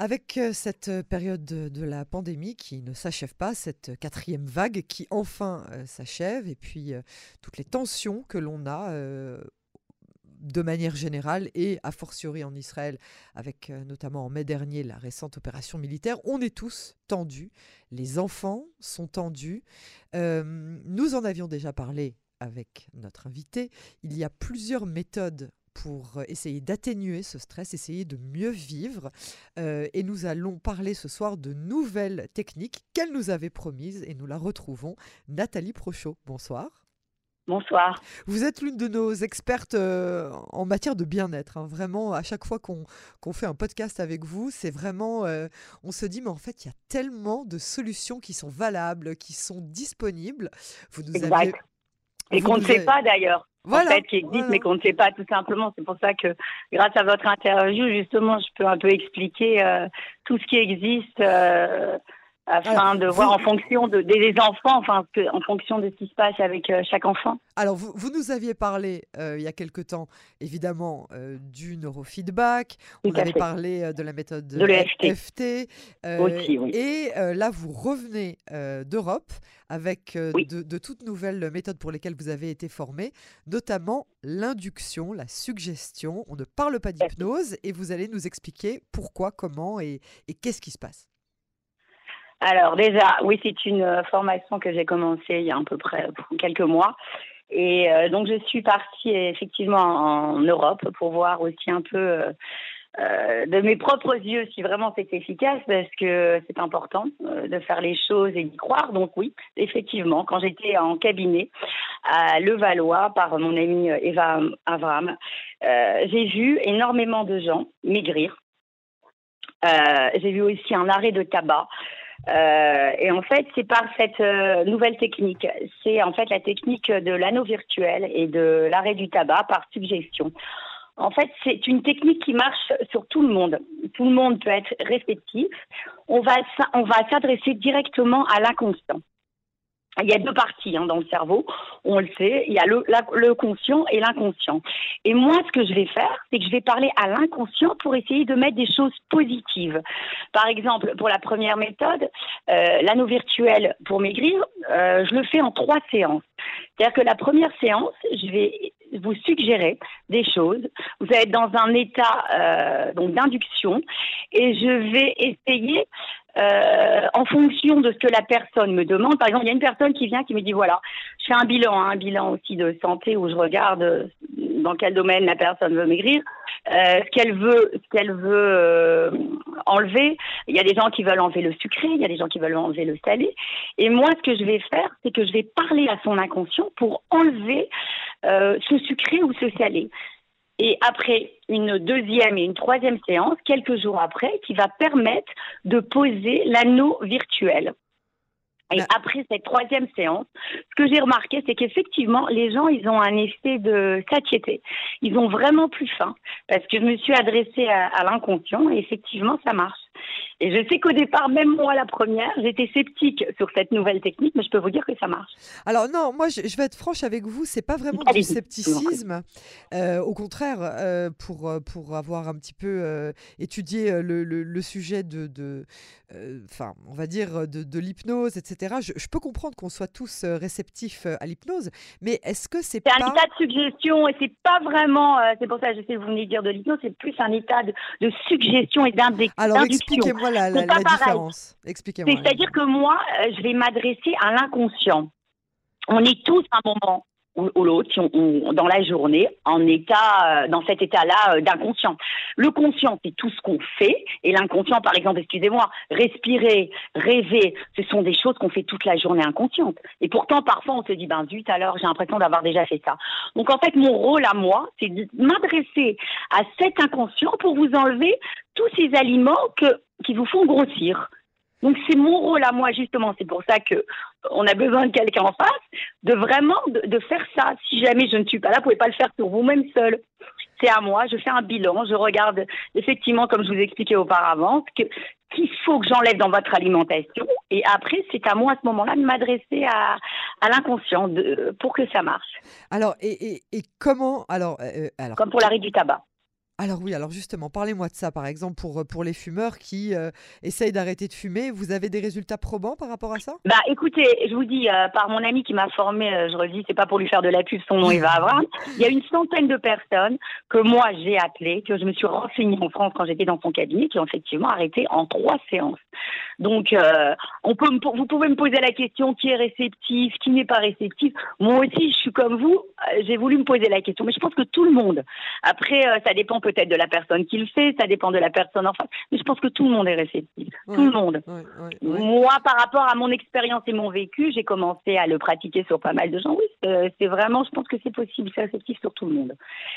Avec euh, cette euh, période de, la pandémie qui ne s'achève pas, cette quatrième vague qui enfin euh, s'achève, et puis toutes les tensions que l'on a de manière générale et a fortiori en Israël, avec notamment en mai dernier la récente opération militaire, on est tous tendus. Les enfants sont tendus. nous en avions déjà parlé avec notre invité. Il y a plusieurs méthodes pour euh, essayer d'atténuer ce stress, essayer de mieux vivre. Euh, et nous allons parler ce soir de nouvelles techniques qu'elle nous avait promises et nous la retrouvons. Nathalie Prochot, bonsoir. Bonsoir. Vous êtes l'une de nos expertes euh, en matière de bien-être. Hein. Vraiment, à chaque fois qu'on fait un podcast avec vous, c'est vraiment, on se dit, mais en fait, il y a tellement de solutions qui sont valables, qui sont disponibles. Vous nous exact. Et qu'on ne sait pas d'ailleurs en fait, qui existe, mais qu'on ne sait pas tout simplement. C'est pour ça que, grâce à votre interview, justement, je peux un peu expliquer euh, tout ce qui existe. Euh, afin de voir en fonction de, des enfants, enfin, en fonction de ce qui se passe avec euh, chaque enfant. Alors, vous, vous nous aviez parlé euh, il y a quelque temps, évidemment, euh, du neurofeedback. On avait parlé de la méthode de l'EFT. Et là, vous revenez d'Europe avec de, de, toutes nouvelles méthodes pour lesquelles vous avez été formé, notamment l'induction, la suggestion. On ne parle pas d'hypnose et vous allez nous expliquer pourquoi, comment et, et qu'est-ce qui se passe. Alors déjà, oui, c'est une euh, formation que j'ai commencée il y a à peu près quelques mois. Et euh, donc je suis partie effectivement en Europe pour voir aussi un peu euh, de mes propres yeux si vraiment c'est efficace parce que c'est important de faire les choses et d'y croire. Donc oui, effectivement, quand j'étais en cabinet à Levallois par mon amie Eva Avram, j'ai vu énormément de gens maigrir. j'ai vu aussi un arrêt de tabac. Euh, et en fait, c'est par cette euh, nouvelle technique. C'est en fait la technique de l'anneau virtuel et de l'arrêt du tabac par suggestion. En fait, c'est une technique qui marche sur tout le monde. Tout le monde peut être réceptif. On va, on va s'adresser directement à l'inconscient. Il y a deux parties hein, dans le cerveau, on le sait. Il y a le, le conscient et l'inconscient. Et moi, ce que je vais faire, c'est que je vais parler à l'inconscient pour essayer de mettre des choses positives. Par exemple, pour la première méthode, euh, l'anneau virtuel pour maigrir, euh, je le fais en trois séances. C'est-à-dire que la première séance, je vais vous suggérer des choses. Vous allez être dans un état euh, donc d'induction et je vais essayer euh, en fonction de ce que la personne me demande. Par exemple, il y a une personne qui vient qui me dit voilà, je fais un bilan, hein, un bilan aussi de santé où je regarde euh, dans quel domaine la personne veut maigrir, euh, ce qu'elle veut, ce qu'elle veut enlever. Il y a des gens qui veulent enlever le sucré, il y a des gens qui veulent enlever le salé. Et moi, ce que je vais faire, c'est que je vais parler à son inconscient pour enlever ce sucré ou ce salé et après une deuxième et une troisième séance, quelques jours après, qui va permettre de poser l'anneau virtuel. Et après cette troisième séance, ce que j'ai remarqué, c'est qu'effectivement, les gens, ils ont un effet de satiété. Ils ont vraiment plus faim parce que je me suis adressée à, à l'inconscient et effectivement, ça marche. Et je sais qu'au départ, même moi, la première, j'étais sceptique sur cette nouvelle technique, mais je peux vous dire que ça marche. Alors non, moi, je, vais être franche avec vous, c'est pas vraiment du scepticisme. Euh, au contraire, euh, pour, euh, pour avoir un petit peu étudié le, le, sujet de, enfin, on va dire, de, de l'hypnose, etc., je, je, peux comprendre qu'on soit tous réceptifs à l'hypnose, mais est-ce que c'est pas... C'est un état de suggestion et c'est pas vraiment, c'est pour ça que j'essaie de vous venir dire de l'hypnose, c'est plus un état de, de suggestion et d'induction. Alors expliquez-moi la, différence. Expliquez-moi. C'est-à-dire que moi, euh, je vais m'adresser à l'inconscient. On est tous à un moment ou, l'autre, dans la journée, en état, euh, dans cet état-là euh, d'inconscient. Le conscient, c'est tout ce qu'on fait, et l'inconscient, par exemple, excusez-moi, respirer, rêver, ce sont des choses qu'on fait toute la journée inconsciente. Et pourtant, parfois, on se dit, ben zut, alors j'ai l'impression d'avoir déjà fait ça. Donc, en fait, mon rôle à moi, c'est de m'adresser à cet inconscient pour vous enlever tous ces aliments que, qui vous font grossir. Donc c'est mon rôle à moi justement, c'est pour ça que on a besoin de quelqu'un en face, de vraiment de, faire ça. Si jamais je ne suis pas là, vous pouvez pas le faire sur vous-même seul. C'est à moi, je fais un bilan, je regarde effectivement, comme je vous expliquais auparavant, qu'il faut que j'enlève dans votre alimentation. Et après, c'est à moi à ce moment-là de m'adresser à, à l'inconscient pour que ça marche. Alors, et, et, comment alors, euh, alors, Comme pour l'arrêt du tabac. Alors oui, alors justement, parlez-moi de ça, par exemple, pour, pour les fumeurs qui euh, essayent d'arrêter de fumer. Vous avez des résultats probants par rapport à ça? Bah écoutez, je vous dis, euh, par mon ami qui m'a formé, euh, je redis, c'est pas pour lui faire de la pub, son nom il va avoir. Il y a une centaine de personnes que moi j'ai appelées, que je me suis renseignée en France quand j'étais dans son cabinet, qui ont effectivement arrêté en trois séances. Donc, on peut, vous pouvez me poser la question qui est réceptif, qui n'est pas réceptif. Moi aussi, je suis comme vous, j'ai voulu me poser la question, mais je pense que tout le monde. Après, ça dépend peut-être de la personne qui le fait, ça dépend de la personne en face, mais je pense que tout le monde est réceptif. tout le monde. Moi, par rapport à mon expérience et mon vécu, j'ai commencé à le pratiquer sur pas mal de gens. Oui, c'est vraiment, je pense que c'est possible, c'est réceptif sur tout le monde.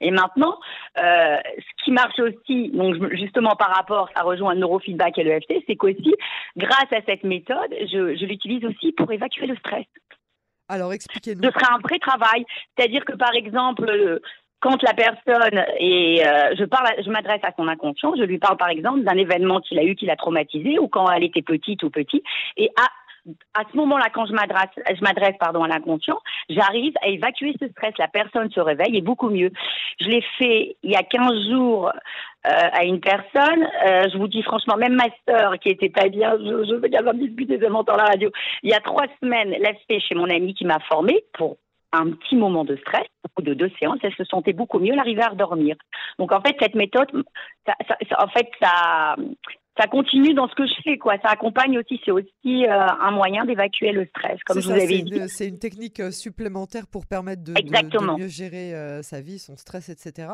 Et maintenant, euh, ce qui marche aussi, donc justement par rapport, ça rejoint le neurofeedback et le FT, c'est qu'aussi, grâce à cette méthode, je, je l'utilise aussi pour évacuer le stress. Alors expliquez-nous. Ce sera un vrai travail. C'est-à-dire que par exemple, quand la personne et euh, je parle, je m'adresse à son inconscient, je lui parle par exemple d'un événement qu'il a eu qui l'a traumatisé ou quand elle était petite ou petit, et à à ce moment-là, quand je m'adresse, je m'adresse pardon à l'inconscient, j'arrive à évacuer ce stress. La personne se réveille et beaucoup mieux. Je l'ai fait il y a 15 jours euh, à une personne. Euh, je vous dis franchement, même ma sœur qui était pas bien, je, je veux dire, va me discuter de la radio. Il y a trois semaines, l'a fait chez mon ami qui m'a formée pour un petit moment de stress, de deux séances, elle se sentait beaucoup mieux, elle arrivait à redormir. Donc en fait, cette méthode, en fait, ça, ça continue dans ce que je fais, quoi. Ça accompagne aussi, c'est aussi euh, un moyen d'évacuer le stress, comme je vous avais dit. C'est une technique euh, supplémentaire pour permettre de, mieux gérer euh, sa vie, son stress, etc.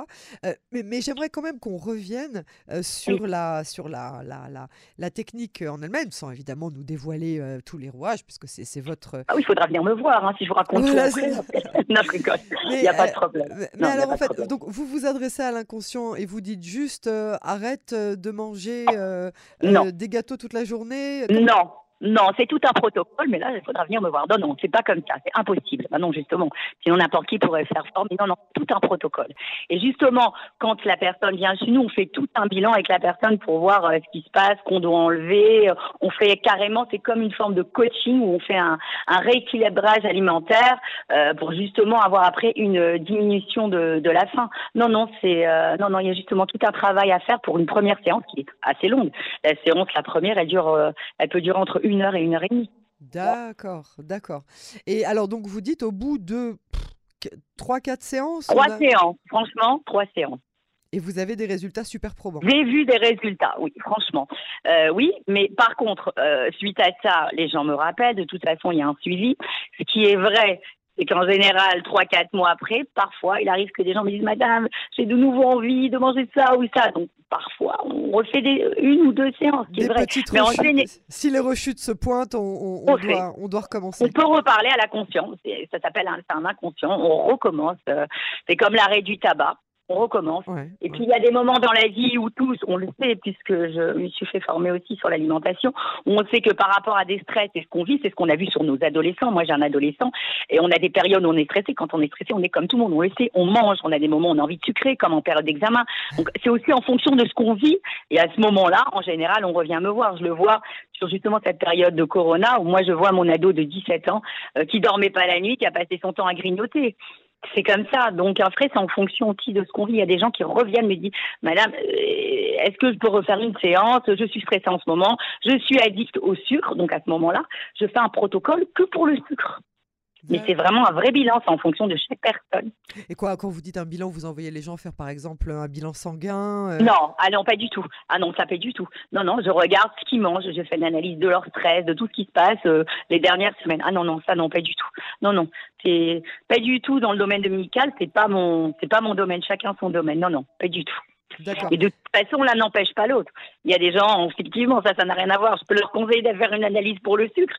mais, mais j'aimerais quand même qu'on revienne sur, la, sur la, la, la, la technique en elle-même, sans évidemment nous dévoiler tous les rouages, puisque c'est votre. Ah oui, il faudra venir me voir hein, si je vous raconte tout après. non, Il n'y a pas de problème. Mais, alors, en fait, donc, vous vous adressez à l'inconscient et vous dites juste arrête de manger. Euh, des gâteaux toute la journée Non, non, c'est tout un protocole, mais là, il faudra venir me voir. Non, non, c'est pas comme ça, c'est impossible. Bah non, justement, sinon n'importe qui pourrait faire forme. Non, non, tout un protocole. Et justement, quand la personne vient chez nous, on fait tout un bilan avec la personne pour voir euh, ce qui se passe, qu'on doit enlever. On fait carrément, c'est comme une forme de coaching où on fait un, un rééquilibrage alimentaire euh, pour justement avoir après une diminution de, de la faim. Non, non, c'est euh, non, non, il y a justement tout un travail à faire pour une première séance qui est assez longue. La séance, la première, elle dure, euh, elle peut durer entre une heure et une heure et demie. D'accord, d'accord. Et alors, donc, vous dites au bout de 3-4 séances Trois séances, franchement, trois séances. Et vous avez des résultats super probants. J'ai vu des résultats, oui, franchement. Euh, oui, mais par contre, euh, suite à ça, les gens me rappellent, de toute façon, il y a un suivi. Ce qui est vrai, c'est qu'en général, trois, quatre mois après, parfois, il arrive que des gens me disent, Madame, j'ai de nouveau envie de manger ça ou ça. Donc, parfois, on refait des, une ou deux séances, qui est vrai. Mais Si les rechutes se pointent, on, doit, on, doit, recommencer. On peut reparler à la conscience. Ça s'appelle un, un inconscient. On recommence. Euh, c'est comme l'arrêt du tabac on recommence. et puis il y a des moments dans la vie où tous, on le sait, puisque je me suis fait former aussi sur l'alimentation, où on sait que par rapport à des stress et ce qu'on vit, c'est ce qu'on a vu sur nos adolescents. Moi j'ai un adolescent et on a des périodes où on est stressé. Quand on est stressé, on est comme tout le monde, on le sait, on mange, on a des moments où on a envie de sucrer, comme en période d'examen. Donc c'est aussi en fonction de ce qu'on vit. Et à ce moment-là, en général, on revient me voir. Je le vois sur justement cette période de corona où moi je vois mon ado de 17 ans euh, qui dormait pas la nuit, qui a passé son temps à grignoter c'est comme ça. Donc après, c'est en fonction aussi de ce qu'on vit. Il y a des gens qui reviennent me disent, Madame, euh, est-ce que je peux refaire une séance? Je suis stressée en ce moment. Je suis addict au sucre. Donc à ce moment-là, je fais un protocole que pour le sucre. Mais c'est vraiment un vrai bilan, c'est en fonction de chaque personne. Et quoi, quand vous dites un bilan, vous envoyez les gens faire par exemple un bilan sanguin euh Non, ah non, pas du tout. Ah non, ça pas du tout. Non, non, je regarde ce qu'ils mangent, je fais une analyse de leur stress, de tout ce qui se passe euh, les dernières semaines. Ah non, non, ça non, pas du tout. Non, non, c'est pas du tout dans le domaine dominical, c'est pas mon, c'est pas mon domaine, chacun son domaine. Non, non, pas du tout. Et de toute façon, l'un n'empêche pas l'autre. Il y a des gens, effectivement, ça, ça n'a rien à voir. Je peux leur conseiller de faire une analyse pour le sucre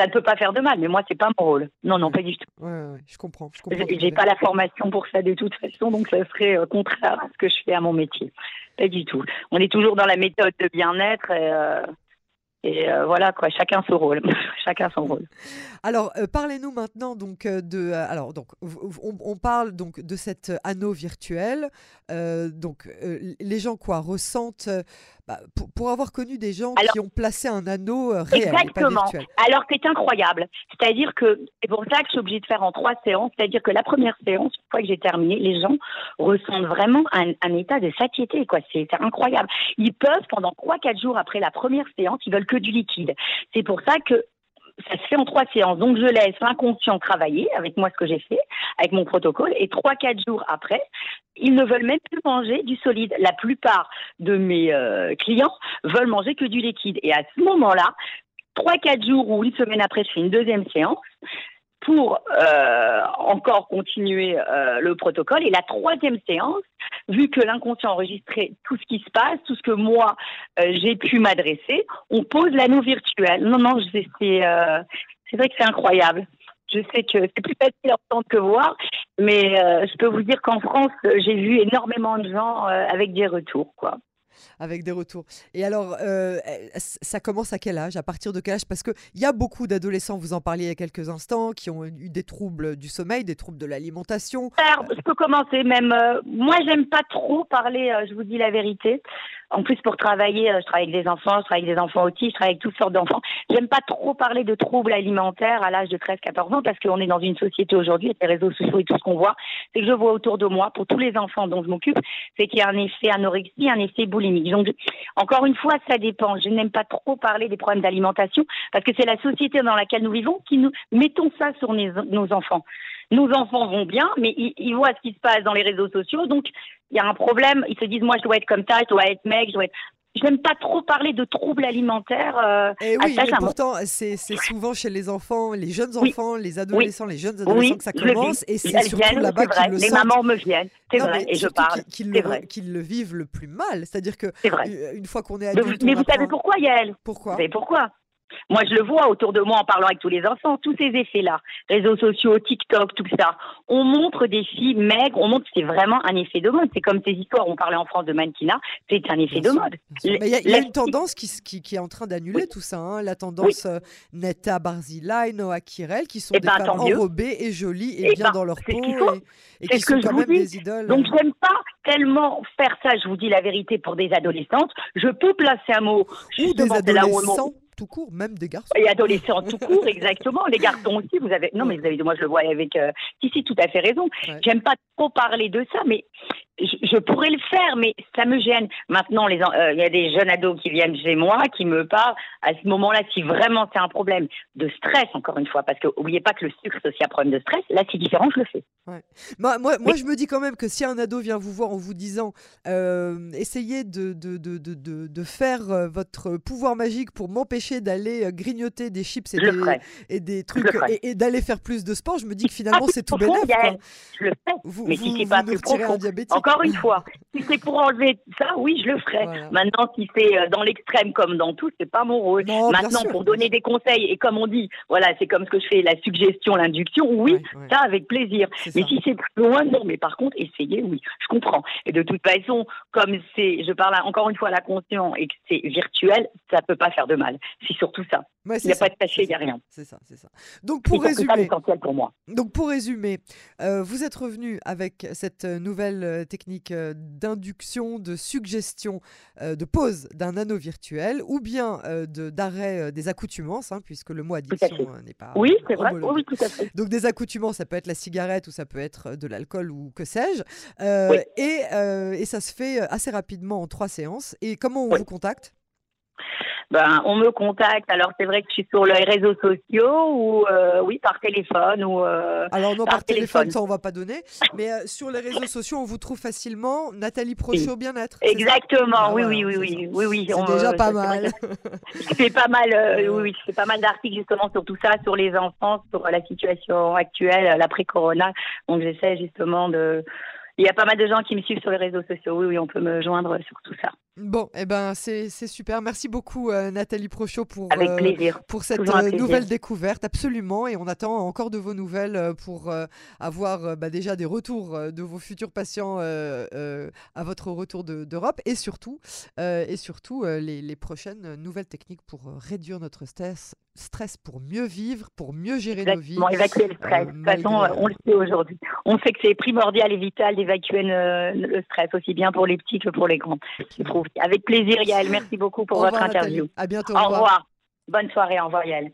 ça ne peut pas faire de mal, mais moi, c'est pas mon rôle. Non, non, pas du tout. Ouais, je comprends. Je comprends J'ai pas la formation pour ça de toute façon, donc ça serait euh, contraire à ce que je fais à mon métier. Pas du tout. On est toujours dans la méthode de bien-être et, euh, et euh, voilà quoi, chacun son rôle, chacun son rôle. Alors parlez-nous maintenant donc de, alors donc on, on, parle donc de cet anneau virtuel. donc les gens quoi ressentent bah, pour, avoir connu des gens qui ont placé un anneau euh, réel, exactement. Pas Alors c'est incroyable. C'est-à-dire que c'est pour ça que je suis obligée de faire en trois séances. C'est-à-dire que la première séance, une fois que j'ai terminé, les gens ressentent vraiment un, un état de satiété. Quoi, c'est incroyable. Ils peuvent pendant trois quatre jours après la première séance, ils veulent que du liquide. C'est pour ça que ça se fait en trois séances. Donc, je laisse l'inconscient travailler avec moi ce que j'ai fait, avec mon protocole. Et trois, quatre jours après, ils ne veulent même plus manger du solide. La plupart de mes euh, clients veulent manger que du liquide. Et à ce moment-là, trois, quatre jours ou une semaine après, je fais une deuxième séance pour euh, encore continuer euh, le protocole. Et la troisième séance, vu que l'inconscient enregistrait tout ce qui se passe, tout ce que moi euh, j'ai pu m'adresser, on pose l'anneau virtuel. Non, non, c'est euh, c'est vrai que c'est incroyable. Je sais que c'est plus facile à entendre que voir, mais euh, je peux vous dire qu'en France, j'ai vu énormément de gens avec des retours, quoi avec des retours. Et alors, euh, ça commence à quel âge À partir de quel âge? Parce qu'il y a beaucoup d'adolescents, vous en parliez il y a quelques instants, qui ont eu des troubles du sommeil, des troubles de l'alimentation. Je peux commencer même. Euh, moi, j'aime pas trop parler, euh, je vous dis la vérité. En plus, pour travailler, euh, je travaille avec des enfants, je travaille avec des enfants autistes, je travaille avec toutes sortes d'enfants. J'aime pas trop parler de troubles alimentaires à l'âge de 13-14 ans parce qu'on est dans une société aujourd'hui, avec les réseaux sociaux et tout ce qu'on voit, c'est que je vois autour de moi, pour tous les enfants dont je m'occupe, c'est qu'il y a un effet anorexie, un effet boulimique. Donc, encore une fois, ça dépend. Je n'aime pas trop parler des problèmes d'alimentation parce que c'est la société dans laquelle nous vivons qui nous mettons ça sur nos enfants nos enfants vont bien, mais ils, voient ce qui se passe dans les réseaux sociaux, donc il y a un problème. Ils se disent, moi, je dois être comme ça, je dois être mec, je dois être. Je n'aime pas trop parler de troubles alimentaires. Euh, et eh oui, mais pourtant, c'est souvent chez les enfants, les jeunes enfants, les adolescents, les jeunes adolescents que ça commence, et c'est surtout là-bas qu'ils le Les mamans me viennent, c'est vrai, et je parle. Qu'ils le, le, vivent le plus mal, c'est-à-dire que une fois qu'on est adulte, mais, vous savez pourquoi, Yael? Pourquoi? Vous savez pourquoi? Moi, je le vois autour de moi en parlant avec tous les enfants, tous ces effets-là, réseaux sociaux, TikTok, tout ça. On montre des filles maigres, on montre que c'est vraiment un effet de mode. C'est comme ces histoires, on parlait en France de mannequinat, c'est un effet de mode. Il y, a une tendance qui, qui, est en train d'annuler tout ça, hein. la tendance euh, Netta Barzilai, Noah Kirel, qui sont eh des ben, femmes enrobées et jolies et, eh bien ben, dans leur peau et, qui sont quand même des idoles. Donc, je n'aime pas tellement faire ça, je vous dis la vérité, pour des adolescentes. Je peux placer un mot. Ou des adolescents tout court, même des garçons. Et adolescents tout court, exactement. Les garçons aussi, vous avez. Non, mais vous avez. Moi, je le vois avec. Euh... Si, si, tout à fait raison. J'aime pas trop parler de ça, mais je, pourrais le faire, mais ça me gêne. Maintenant, euh, il y a des jeunes ados qui viennent chez moi, qui me parlent. À ce moment-là, si vraiment c'est un problème de stress, encore une fois, parce que n'oubliez pas que le sucre, c'est aussi un problème de stress, là, c'est différent, je le fais. Moi, moi, moi je me dis quand même que si un ado vient vous voir en vous disant euh, essayez de, de, de, de, de faire euh, votre pouvoir magique pour m'empêcher d'aller euh, grignoter des chips et, des, et des, trucs et, d'aller faire plus de sport, je me dis que finalement, ah, c'est tout bénéfique. Je le fais. Vous, mais si c'est pas plus profond, encore une fois, si c'est pour enlever ça, oui, je le ferai. Maintenant, si c'est euh, dans l'extrême comme dans tout, c'est pas mon rôle. Maintenant, pour donner des conseils, et comme on dit, voilà, c'est comme ce que je fais, la suggestion, l'induction, oui, ça avec plaisir. Mais si c'est plus loin, non. Mais par contre, essayez, oui, je comprends. Et de toute façon, comme c'est, je parle encore une fois à la conscience et que c'est virtuel, ça peut pas faire de mal. C'est surtout ça. il n'y a pas de cachet, il n'y a rien. C'est ça, c'est ça. Donc pour résumer, pour moi. Donc pour résumer, euh, vous êtes revenu avec cette nouvelle euh, technique euh, d'induction, de suggestion, euh, de pose d'un anneau virtuel, ou bien d'arrêt des accoutumances, hein, puisque le mot addiction n'est pas. Oui, c'est vrai. Oui, tout à fait. Donc des accoutumances, ça peut être la cigarette ou ça peut être de l'alcool ou que sais-je. et, et, ça se fait assez rapidement en trois séances. Et comment on vous contacte? Ben, on me contacte. Alors, c'est vrai que je suis sur les réseaux sociaux ou, euh, oui, par téléphone ou. Euh, Alors, non, par, téléphone, ça, on va pas donner. Mais euh, sur les réseaux sociaux, on vous trouve facilement Nathalie Prochaud Bien-être. Exactement, ah, oui, oui, oui, oui, oui, oui, C'est déjà pas mal. C'est pas mal, oui, oui, c'est pas mal d'articles justement sur tout ça, sur les enfants, sur la situation actuelle, l'après-corona. Donc, j'essaie justement de. Il y a pas mal de gens qui me suivent sur les réseaux sociaux. Oui, oui, on peut me joindre sur tout ça. Bon, eh ben, c'est super. Merci beaucoup, euh, Nathalie Prochot, pour, euh, pour cette euh, nouvelle découverte. Absolument. Et on attend encore de vos nouvelles pour avoir bah, déjà des retours de vos futurs patients à votre retour d'Europe et surtout, et surtout les, les, prochaines nouvelles techniques pour réduire notre stress, stress pour mieux vivre, pour mieux gérer nos vies. évacuer le stress. de toute façon, on le sait aujourd'hui. On sait que c'est primordial et vital d'évacuer le stress, aussi bien pour les petits que pour les grands. Je trouve Avec plaisir, Yael. Merci beaucoup pour votre interview. À bientôt. Au revoir. Bonne soirée. Au revoir, Yael.